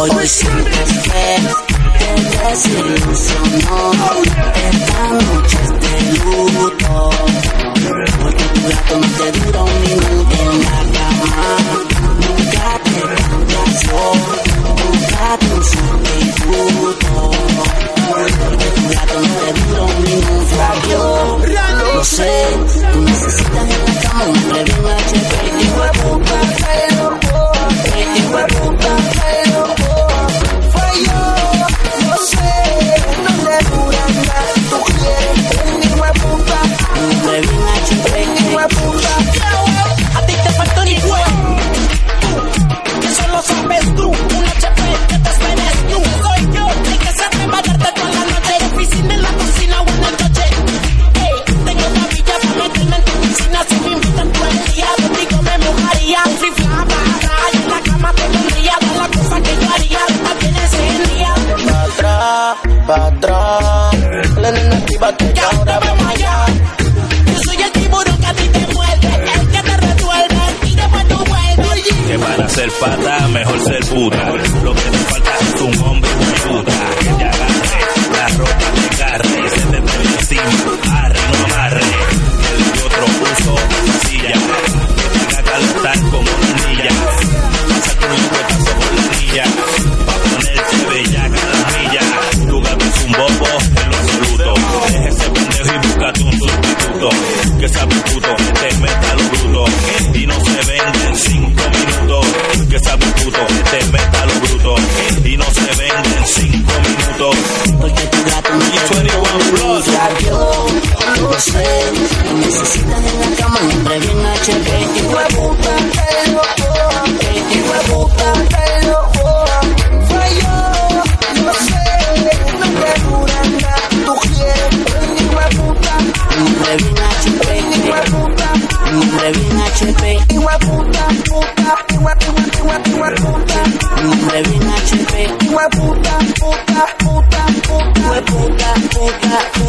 hoy no siempre te te desilusionó. Esta noche es de luto, porque tu gato no te dura un minuto en la cama. Nunca te reemplazó, nunca te un sustituto, porque tu gato no te dura un minuto. Oh. puta. Lo Necesitas en la cama entre bien HP. Hijo de puta, Hijo puta, hijo puta. Hijo puta. Hijo puta, hijo puta, hijo puta. Hijo puta, puta, hijo.